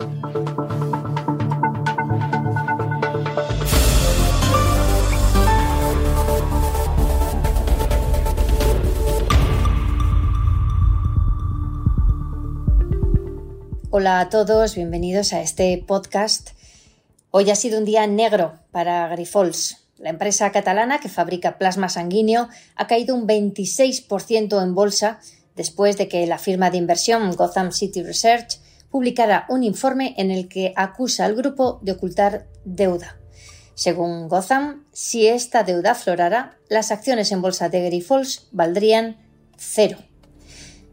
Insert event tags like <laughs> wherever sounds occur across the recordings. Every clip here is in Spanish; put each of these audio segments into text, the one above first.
Hola a todos, bienvenidos a este podcast. Hoy ha sido un día negro para Grifols. La empresa catalana que fabrica plasma sanguíneo ha caído un 26% en bolsa después de que la firma de inversión Gotham City Research publicara un informe en el que acusa al grupo de ocultar deuda. Según Gotham, si esta deuda aflorara, las acciones en bolsa de Grifols valdrían cero.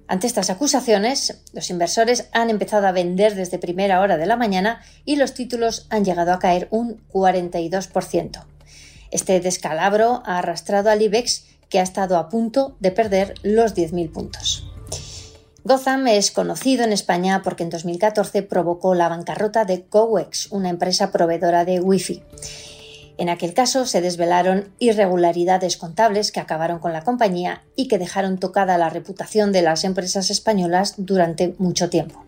Ante estas acusaciones, los inversores han empezado a vender desde primera hora de la mañana y los títulos han llegado a caer un 42%. Este descalabro ha arrastrado al IBEX, que ha estado a punto de perder los 10.000 puntos. Gotham es conocido en España porque en 2014 provocó la bancarrota de Cowex, una empresa proveedora de Wi-Fi. En aquel caso se desvelaron irregularidades contables que acabaron con la compañía y que dejaron tocada la reputación de las empresas españolas durante mucho tiempo.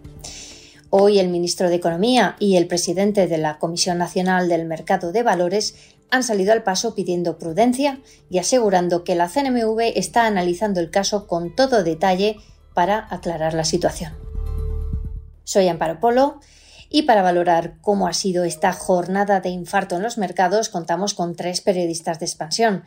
Hoy el ministro de Economía y el presidente de la Comisión Nacional del Mercado de Valores han salido al paso pidiendo prudencia y asegurando que la CNMV está analizando el caso con todo detalle para aclarar la situación. Soy Amparo Polo y para valorar cómo ha sido esta jornada de infarto en los mercados, contamos con tres periodistas de expansión.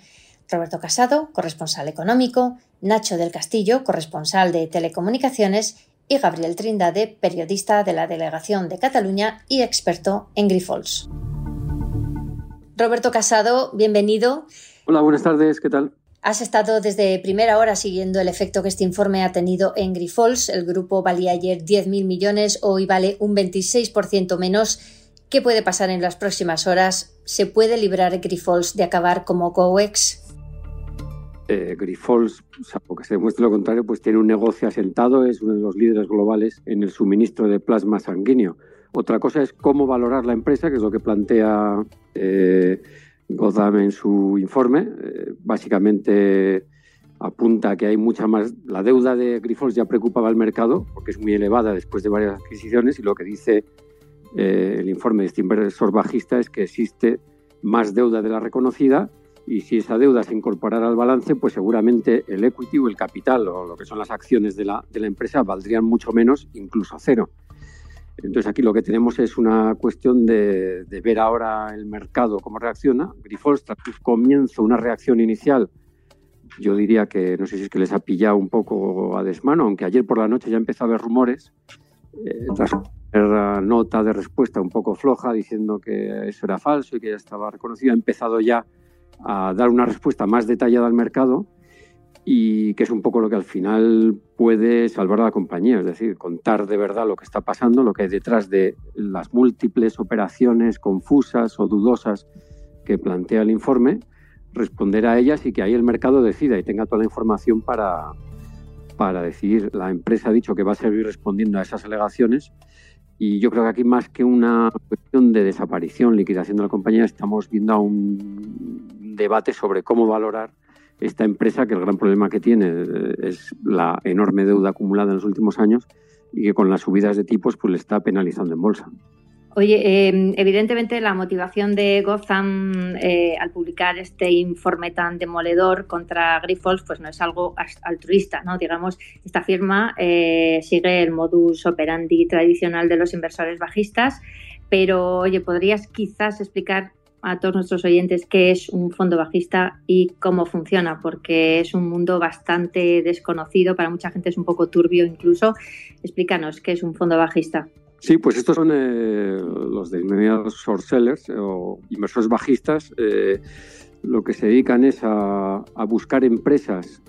Roberto Casado, corresponsal económico, Nacho del Castillo, corresponsal de telecomunicaciones, y Gabriel Trindade, periodista de la Delegación de Cataluña y experto en Grifols. Roberto Casado, bienvenido. Hola, buenas tardes, ¿qué tal? Has estado desde primera hora siguiendo el efecto que este informe ha tenido en Grifols. El grupo valía ayer 10.000 millones, hoy vale un 26% menos. ¿Qué puede pasar en las próximas horas? ¿Se puede librar Grifols de acabar como COEX? Eh, Grifols, salvo que se demuestre lo contrario, pues tiene un negocio asentado, es uno de los líderes globales en el suministro de plasma sanguíneo. Otra cosa es cómo valorar la empresa, que es lo que plantea eh, Gotham en su informe. Eh, básicamente apunta que hay mucha más. La deuda de Grifols ya preocupaba al mercado porque es muy elevada después de varias adquisiciones y lo que dice eh, el informe de este inversor bajista es que existe más deuda de la reconocida y si esa deuda se incorporara al balance, pues seguramente el equity o el capital o lo que son las acciones de la, de la empresa valdrían mucho menos, incluso cero. Entonces aquí lo que tenemos es una cuestión de, ver ahora el mercado cómo reacciona. Grifols tras comienzo una reacción inicial, yo diría que no sé si es que les ha pillado un poco a desmano, aunque ayer por la noche ya empezó a haber rumores, eh, tras una nota de respuesta un poco floja diciendo que eso era falso y que ya estaba reconocido, ha empezado ya a dar una respuesta más detallada al mercado y que es un poco lo que al final puede salvar a la compañía, es decir, contar de verdad lo que está pasando, lo que hay detrás de las múltiples operaciones confusas o dudosas que plantea el informe, responder a ellas y que ahí el mercado decida y tenga toda la información para, para decidir. La empresa ha dicho que va a seguir respondiendo a esas alegaciones y yo creo que aquí más que una cuestión de desaparición, liquidación de la compañía, estamos viendo un debate sobre cómo valorar esta empresa que el gran problema que tiene eh, es la enorme deuda acumulada en los últimos años y que con las subidas de tipos pues le está penalizando en bolsa. Oye, em, evidentemente la motivación de Gotham eh, al publicar este informe tan demoledor contra Grifols pues no es algo altruista, ¿no? Digamos, esta firma eh, sigue el modus operandi tradicional de los inversores bajistas, pero oye, ¿podrías quizás explicar a todos nuestros oyentes qué es un fondo bajista y cómo funciona, porque es un mundo bastante desconocido, para mucha gente es un poco turbio incluso. Explícanos qué es un fondo bajista. Sí, pues estos son eh, los denominados short sellers eh, o inversores bajistas. Eh, lo que se dedican es a, a buscar empresas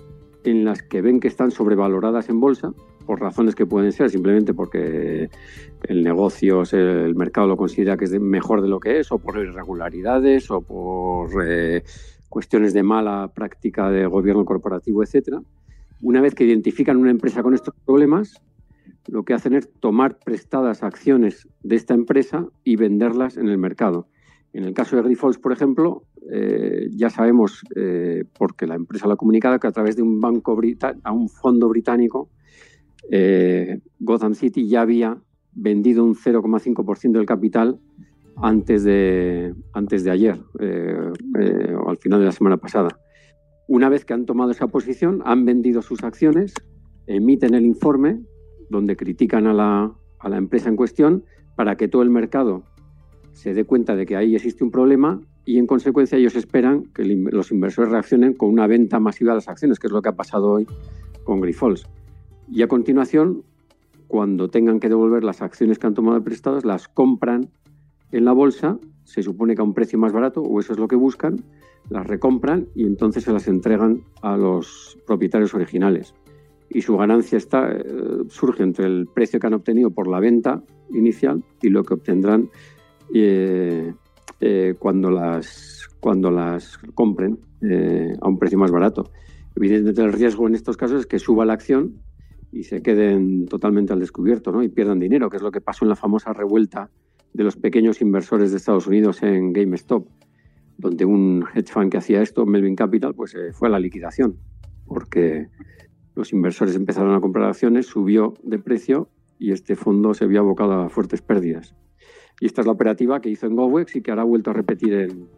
en las que ven que están sobrevaloradas en bolsa por razones que pueden ser simplemente porque el negocio, el mercado lo considera que es mejor de lo que es, o por irregularidades, o por eh, cuestiones de mala práctica de gobierno corporativo, etcétera. Una vez que identifican una empresa con estos problemas, lo que hacen es tomar prestadas acciones de esta empresa y venderlas en el mercado. En el caso de Grifols, por ejemplo, eh, ya sabemos, eh, porque la empresa lo ha comunicado, que a través de un banco a un fondo británico, eh, Gotham City ya había vendido un 0,5% del capital antes de, antes de ayer, eh, eh, o al final de la semana pasada. Una vez que han tomado esa posición, han vendido sus acciones, emiten el informe donde critican a la, a la empresa en cuestión para que todo el mercado se dé cuenta de que ahí existe un problema y en consecuencia ellos esperan que los inversores reaccionen con una venta masiva de las acciones, que es lo que ha pasado hoy con Grifols. Y a continuación, cuando tengan que devolver las acciones que han tomado prestadas, las compran en la bolsa, se supone que a un precio más barato, o eso es lo que buscan, las recompran y entonces se las entregan a los propietarios originales. Y su ganancia está, eh, surge entre el precio que han obtenido por la venta inicial y lo que obtendrán eh, eh, cuando, las, cuando las compren a un precio más barato. Evidentemente el riesgo en estos casos es que suba la acción y se queden totalmente al descubierto ¿no? y pierdan dinero, que es lo que pasó en la famosa revuelta de los pequeños inversores de Estados Unidos en GameStop, donde un hedge fund que hacía esto, Melvin Capital, pues eh, fue a la liquidación, porque los inversores empezaron a comprar acciones, subió de precio y este fondo se vio abocado a fuertes pérdidas. Y esta es la operativa que hizo en GoWex y que ahora ha vuelto a repetir en,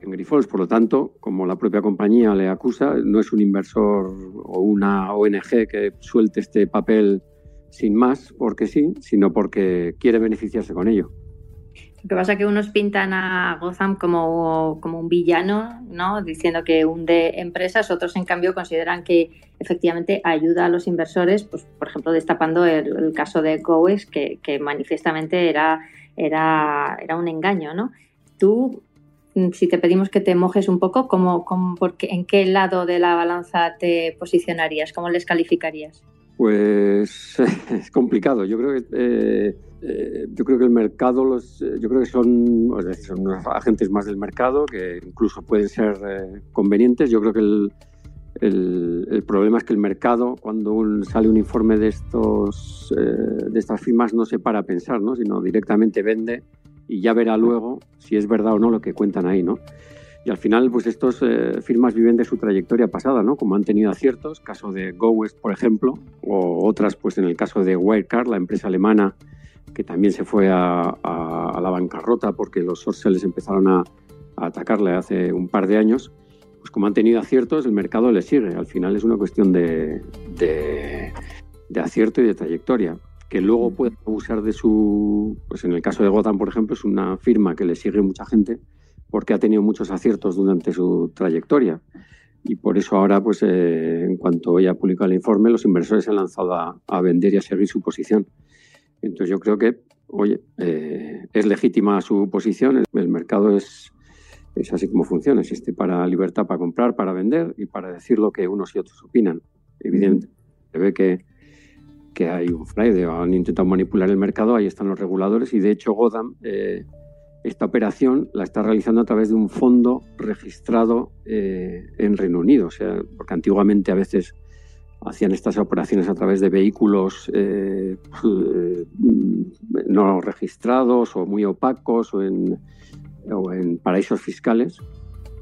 en Grifols. Por lo tanto, como la propia compañía le acusa, no es un inversor o una ONG que suelte este papel sin más porque sí, sino porque quiere beneficiarse con ello. Lo que pasa es que unos pintan a Gotham como, como un villano, ¿no? diciendo que hunde empresas, otros en cambio consideran que efectivamente ayuda a los inversores, pues, por ejemplo, destapando el, caso de Goes, que, que manifiestamente era, era, era un engaño. ¿no? ¿Tú si te pedimos que te mojes un poco, ¿cómo, ¿en qué lado de la balanza te posicionarías? ¿Cómo les calificarías? Pues <laughs> es complicado. Yo creo que eh, eh, yo creo que el mercado los eh, yo creo que son, agentes más del mercado que incluso pueden ser convenientes. Yo creo que el, el, problema es que el mercado cuando sale un informe de estos de estas firmas no se para a pensar, ¿no? sino directamente vende y ya verá luego si es verdad o no lo que cuentan ahí, ¿no? Y al final, pues estos eh, firmas viven de su trayectoria pasada, ¿no? Como han tenido aciertos, caso de GoWest, por ejemplo, o otras, pues en el caso de Wirecard, la empresa alemana que también se fue a, la bancarrota porque los sorceles empezaron a, atacarle hace un par de años, pues como han tenido aciertos, el mercado le sigue. Al final es una cuestión de, de acierto y de trayectoria que luego puede abusar de su, pues en el caso de Gotham, por ejemplo, es una firma que le sigue mucha gente porque ha tenido muchos aciertos durante su trayectoria. Y por eso ahora, pues eh, en cuanto ella publicado el informe, los inversores se han lanzado a, vender y a seguir su posición. Entonces yo creo que, oye, eh, es legítima su posición, el mercado es, es así como funciona, existe para libertad para comprar, para vender y para decir lo que unos y otros opinan. Evidentemente, se ve que que hay un fraude han intentado manipular el mercado, ahí están los reguladores y de hecho Godam eh, esta operación la está realizando a través de un fondo registrado eh, en Reino Unido, o sea, porque antiguamente a veces hacían estas operaciones a través de vehículos eh, <laughs> no registrados o muy opacos o en, o en paraísos fiscales.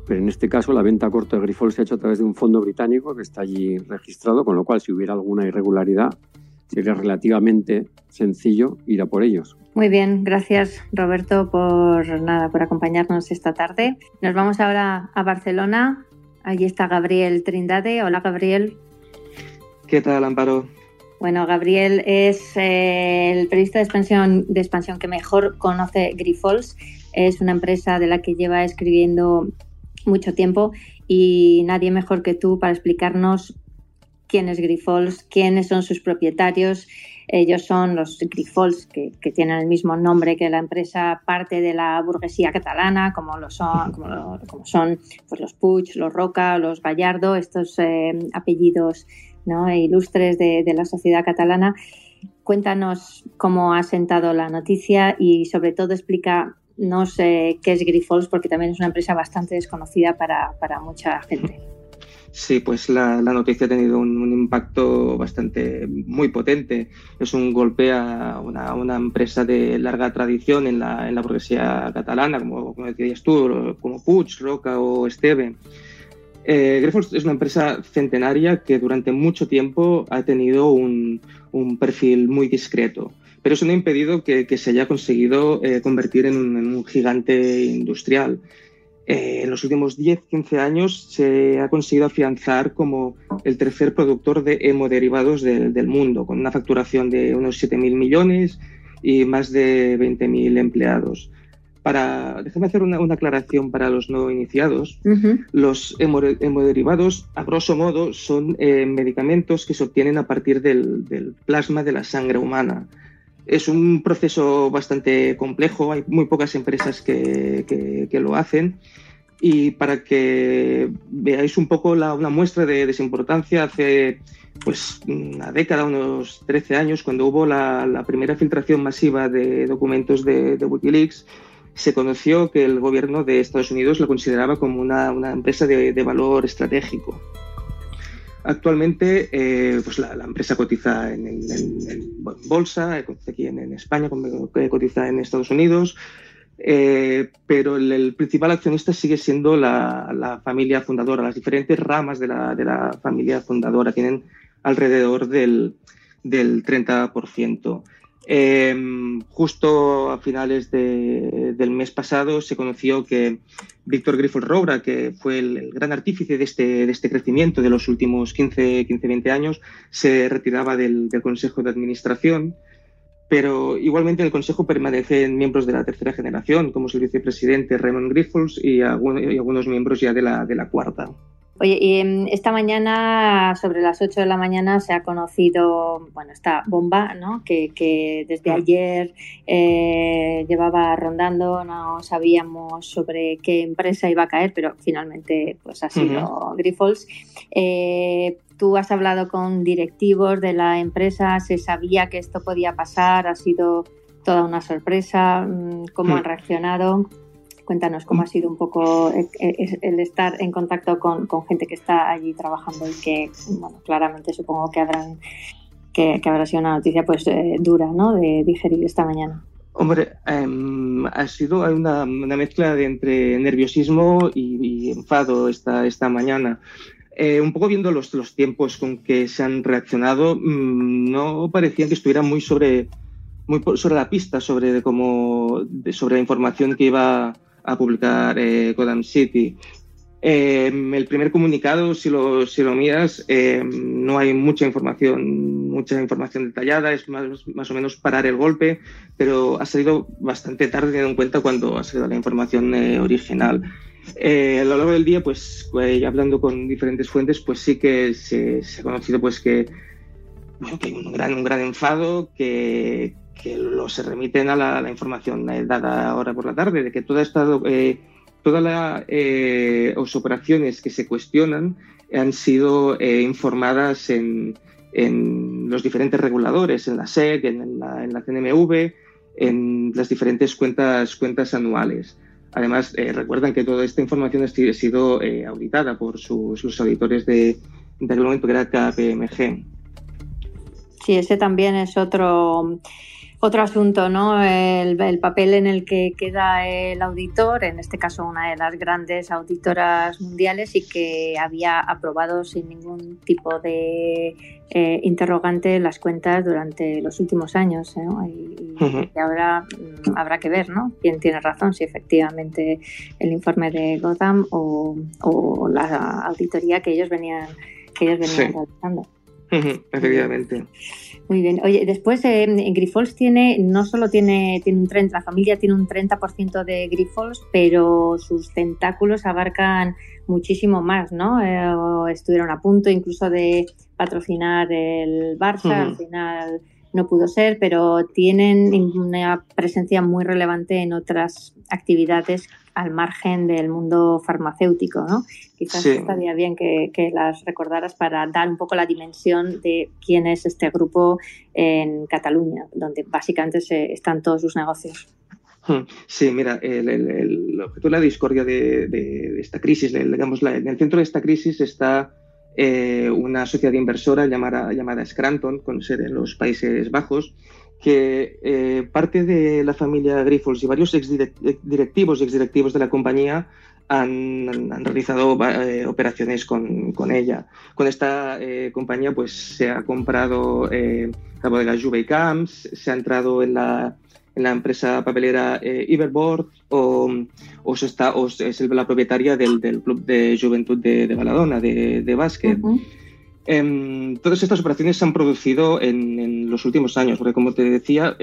Pero en este caso la venta a corto de Grifol se ha hecho a través de un fondo británico que está allí registrado, con lo cual si hubiera alguna irregularidad sería relativamente sencillo ir a por ellos. Muy bien, gracias Roberto por nada por acompañarnos esta tarde. Nos vamos ahora a Barcelona. Allí está Gabriel Trindade. Hola Gabriel. ¿Qué tal, Amparo? Bueno, Gabriel es eh, el periodista de expansión, de expansión que mejor conoce Grifols. Es una empresa de la que lleva escribiendo mucho tiempo y nadie mejor que tú para explicarnos quién es Grifols, quiénes son sus propietarios. Ellos son los Grifols, que, tienen el mismo nombre que la empresa, parte de la burguesía catalana, como lo son, como, son pues, los Puig, los Roca, los Gallardo, estos eh, apellidos ¿no? ilustres de, la sociedad catalana. Cuéntanos cómo ha sentado la noticia y sobre todo explícanos sé qué es Grifols, porque también es una empresa bastante desconocida para, para mucha gente. Sí, pues la, noticia ha tenido un, impacto bastante muy potente. Es un golpe a una, empresa de larga tradición en la, en la burguesía catalana, como, como decías tú, como Puig, Roca o Esteve. Eh, es una empresa centenaria que durante mucho tiempo ha tenido un, un perfil muy discreto pero eso no ha impedido que, se haya conseguido eh, convertir en un, gigante industrial. Eh, en los últimos 10-15 años se ha conseguido afianzar como el tercer productor de hemoderivados del mundo, con una facturación de unos 7.000 millones y más de 20.000 empleados para, déjame hacer una, aclaración para los no iniciados. Los hemoderivados, a grosso modo, son eh, medicamentos que se obtienen a partir del, plasma de la sangre humana. Es un proceso bastante complejo, hay muy pocas empresas que, lo hacen. Y para que veáis un poco la, una muestra de, esa importancia, hace pues una década, unos 13 años, cuando hubo la, primera filtración masiva de documentos de, de Wikileaks, se conoció que el gobierno de Estados Unidos lo consideraba como una, empresa de, valor estratégico. Actualmente, eh, pues la, empresa cotiza en, bolsa, cotiza aquí en, España, cotiza en Estados Unidos, eh, pero el, principal accionista sigue siendo la, familia fundadora. Las diferentes ramas de la, familia fundadora tienen alrededor del 30%. Em, justo a finales del mes pasado se conoció que Víctor Grifol Roura, que fue el, gran artífice de este, de este, crecimiento de los últimos 15, 15 20 años, se retiraba del, Consejo de Administración, pero igualmente en el Consejo permanecen miembros de la tercera generación, como es el vicepresidente Raymond Grifols y, algunos miembros ya de la, de la cuarta. Oye, y em, esta mañana, sobre las 8 de la mañana, se ha conocido, bueno, esta bomba, ¿no? Que, desde ayer eh, llevaba rondando, no sabíamos sobre qué empresa iba a caer, pero finalmente pues ha sido Grifols. Eh, tú has hablado con directivos de la empresa, se sabía que esto podía pasar, ha sido toda una sorpresa, mm, ¿cómo mm. han reaccionado? Cuéntanos cómo ha sido un poco eh, eh, el estar en contacto con, gente que está allí trabajando y que, bueno, claramente supongo que habrán que, habrá sido una noticia pues eh, dura, ¿no? De digerir esta mañana. Hombre, em, ha sido una, una, mezcla de entre nerviosismo y, enfado esta, esta mañana. un poco viendo los, los tiempos con que se han reaccionado, mm, no parecía que estuvieran muy sobre, muy sobre la pista sobre, cómo, sobre la información que iba a publicar eh, Gotham City. Eh, el primer comunicado, si lo, si lo miras, eh, no hay mucha información, mucha información detallada, es más, más, o menos parar el golpe, pero ha salido bastante tarde teniendo en cuenta cuando ha salido la información original. a lo largo del día, pues hablando con diferentes fuentes, pues sí que se, ha conocido pues que, bueno, que hay un gran, un gran enfado, que, que lo se remiten a la, información eh, dada ahora por la tarde, de que toda esta, eh, todas las eh, operaciones que se cuestionan han sido informadas en, los diferentes reguladores, en la SEC, en la, en la CNMV, en las diferentes cuentas, cuentas anuales. Además, recuerdan que toda esta información ha sido auditada por sus, los auditores de, de momento que era KPMG. Sí, ese también es otro otro asunto, ¿no? El, papel en el que queda el auditor, en este caso una de las grandes auditoras mundiales y que había aprobado sin ningún tipo de eh, interrogante las cuentas durante los últimos años. Y, ahora mm, habrá que ver, ¿no? Quién tiene razón, si efectivamente el informe de Gotham o, la auditoría que ellos venían, que ellos venían realizando. <laughs> Efectivamente. Muy bien. Oye, después eh, Grifols tiene, no solo tiene, tiene un 30, la familia tiene un 30% de Grifols, pero sus tentáculos abarcan muchísimo más, ¿no? Eh, estuvieron a punto incluso de patrocinar el Barça, al final no pudo ser, pero tienen una presencia muy relevante en otras actividades al margen del mundo farmacéutico, ¿no? Quizás estaría bien que, las recordaras para dar un poco la dimensión de quién es este grupo en Cataluña, donde básicamente se, están todos sus negocios. Hmm. Sí, mira, el, el, objeto de la discordia de, esta crisis, digamos, en el centro de esta crisis está eh, una sociedad inversora llamada, llamada Scranton, con sede en los Países Bajos, que eh, parte de la familia Grifols y varios exdirectivos y exdirectivos de la compañía han, realizado eh, operaciones con, ella. Con esta eh, compañía pues, se ha comprado eh, la bodega Juve Camps, se ha entrado en la, en la empresa papelera Iberboard o, o, se está, o es la propietaria del, del, club de juventud de, de Baladona, de, de básquet. Em, todas estas operaciones se han producido en, en, los últimos años, porque como te decía,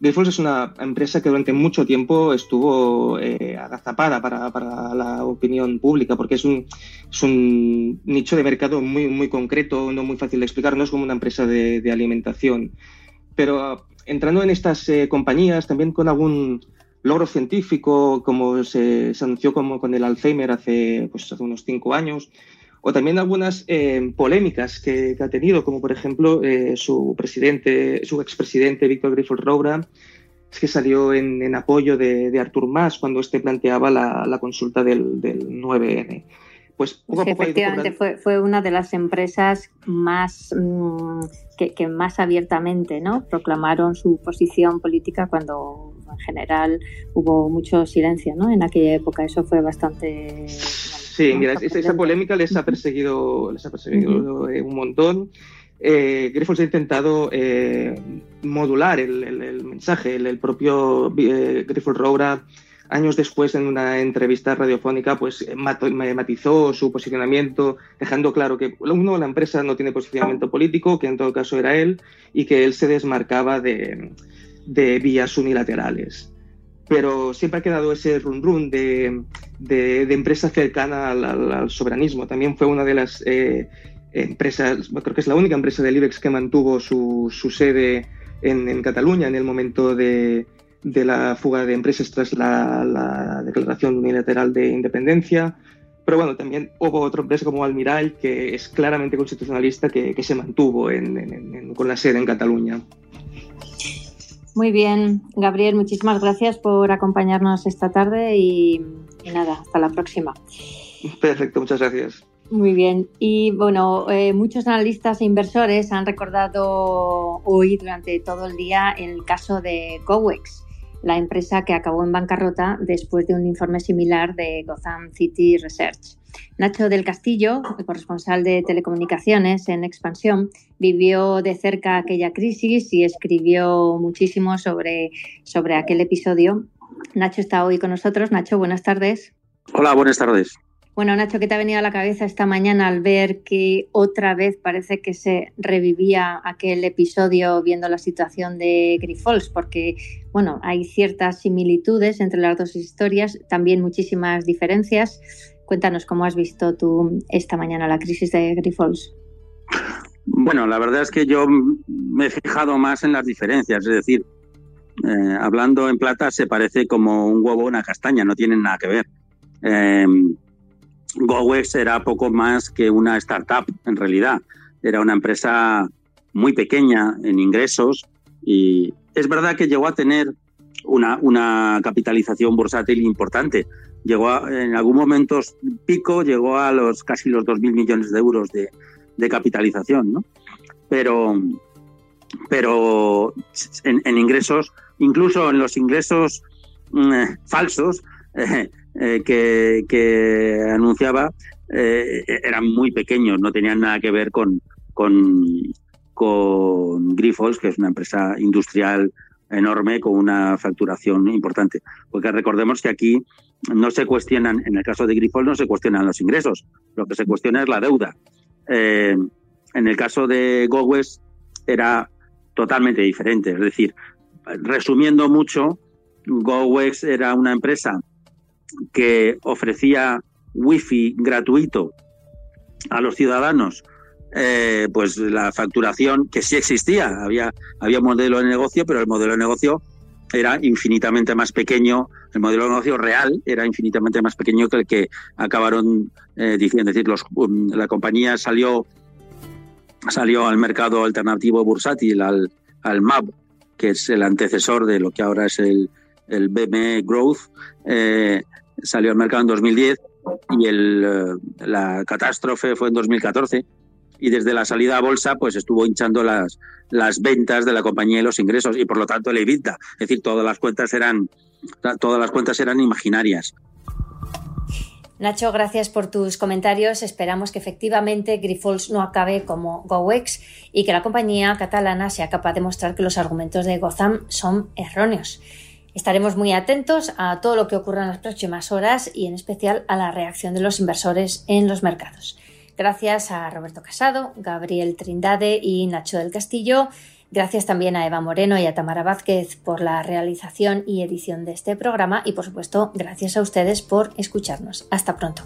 Grifols es una empresa que durante mucho tiempo estuvo eh, agazapada para, para, la opinión pública, porque es un, nicho de mercado muy, muy concreto, no muy fácil de explicar, no es como una empresa de, de alimentación. Pero ah, entrando en estas eh, compañías, también con algún logro científico, como se, se anunció como con el Alzheimer hace, pues, hace unos cinco años, o también algunas eh, polémicas que, ha tenido, como por ejemplo eh, su presidente, su expresidente Víctor Grifols Roura, es que salió en, apoyo de, Artur Mas cuando este planteaba la, consulta del, 9N. Pues efectivamente fue, fue, una de las empresas más mm, que, más abiertamente ¿no? proclamaron su posición política cuando en general hubo mucho silencio ¿no? en aquella época. Eso fue bastante Sí, mira, esa, polémica les ha perseguido, les ha perseguido eh, un montón. Eh, Grifols ha intentado eh, modular el, mensaje. El, propio eh, Grifols Roura, años después, en una entrevista radiofónica, pues matizó su posicionamiento, dejando claro que, uno, la empresa no tiene posicionamiento político, que en todo caso era él, y que él se desmarcaba de, de vías unilaterales pero siempre ha quedado ese run run de, de, empresa cercana al, soberanismo. También fue una de las eh, empresas, creo que es la única empresa del IBEX que mantuvo su, su sede en, en, Cataluña en el momento de, de, la fuga de empresas tras la, la, declaración unilateral de independencia. Pero bueno, también hubo otra empresa como Almiral, que es claramente constitucionalista, que, que se mantuvo en, con la sede en Cataluña. Muy bien, Gabriel, muchísimas gracias por acompañarnos esta tarde y, nada, hasta la próxima. Perfecto, muchas gracias. Muy bien. Y bueno, eh, muchos analistas e inversores han recordado hoy durante todo el día el caso de GoWex, la empresa que acabó en bancarrota después de un informe similar de Gotham City Research. Nacho del Castillo, el corresponsal de telecomunicaciones en Expansión, vivió de cerca aquella crisis y escribió muchísimo sobre, sobre aquel episodio. Nacho está hoy con nosotros. Nacho, buenas tardes. Hola, buenas tardes. Bueno, Nacho, ¿qué te ha venido a la cabeza esta mañana al ver que otra vez parece que se revivía aquel episodio viendo la situación de Grifols? Porque, bueno, hay ciertas similitudes entre las dos historias, también muchísimas diferencias. Cuéntanos cómo has visto tú esta mañana la crisis de Grifols. Bueno, la verdad es que yo me he fijado más en las diferencias, es decir, eh, hablando en plata se parece como un huevo o una castaña, no tienen nada que ver. Eh, GoWex era poco más que una startup, en realidad. Era una empresa muy pequeña en ingresos y es verdad que llegó a tener una, una capitalización bursátil importante, llegó en algún momento pico, llegó a los casi los 2.000 millones de euros de, de capitalización, ¿no? Pero, pero en, ingresos, incluso en los ingresos mm, falsos <laughs> eh, eh, que, anunciaba, eh, eran muy pequeños, no tenían nada que ver con, con, con Grifols, que es una empresa industrial enorme con una facturación importante. Porque recordemos que aquí no se cuestionan, en el caso de Grifol no se cuestionan los ingresos, lo que se cuestiona es la deuda. Eh, en el caso de GoWest era totalmente diferente, es decir, resumiendo mucho, GoWest era una empresa que ofrecía wifi gratuito a los ciudadanos, eh, pues la facturación que sí existía, había, había modelo de negocio, pero el modelo de negocio era infinitamente más pequeño, el modelo de negocio real era infinitamente más pequeño que el que acabaron eh, diciendo. Es decir, um, la compañía salió, salió al mercado alternativo bursátil, al, al MAB, que es el antecesor de lo que ahora es el, el BME Growth, eh, salió al mercado en 2010 y el, eh, la catástrofe fue en 2014 y desde la salida a bolsa pues estuvo hinchando las, las ventas de la compañía y los ingresos y por lo tanto el EBITDA. Es decir, todas las cuentas eran, todas las cuentas eran imaginarias. Nacho, gracias por tus comentarios. Esperamos que efectivamente Grifols no acabe como GoEx y que la compañía catalana sea capaz de mostrar que los argumentos de Gotham son erróneos. Estaremos muy atentos a todo lo que ocurra en las próximas horas y en especial a la reacción de los inversores en los mercados. Gracias a Roberto Casado, Gabriel Trindade y Nacho del Castillo. Gracias también a Eva Moreno y a Tamara Vázquez por la realización y edición de este programa y por supuesto gracias a ustedes por escucharnos. Hasta pronto.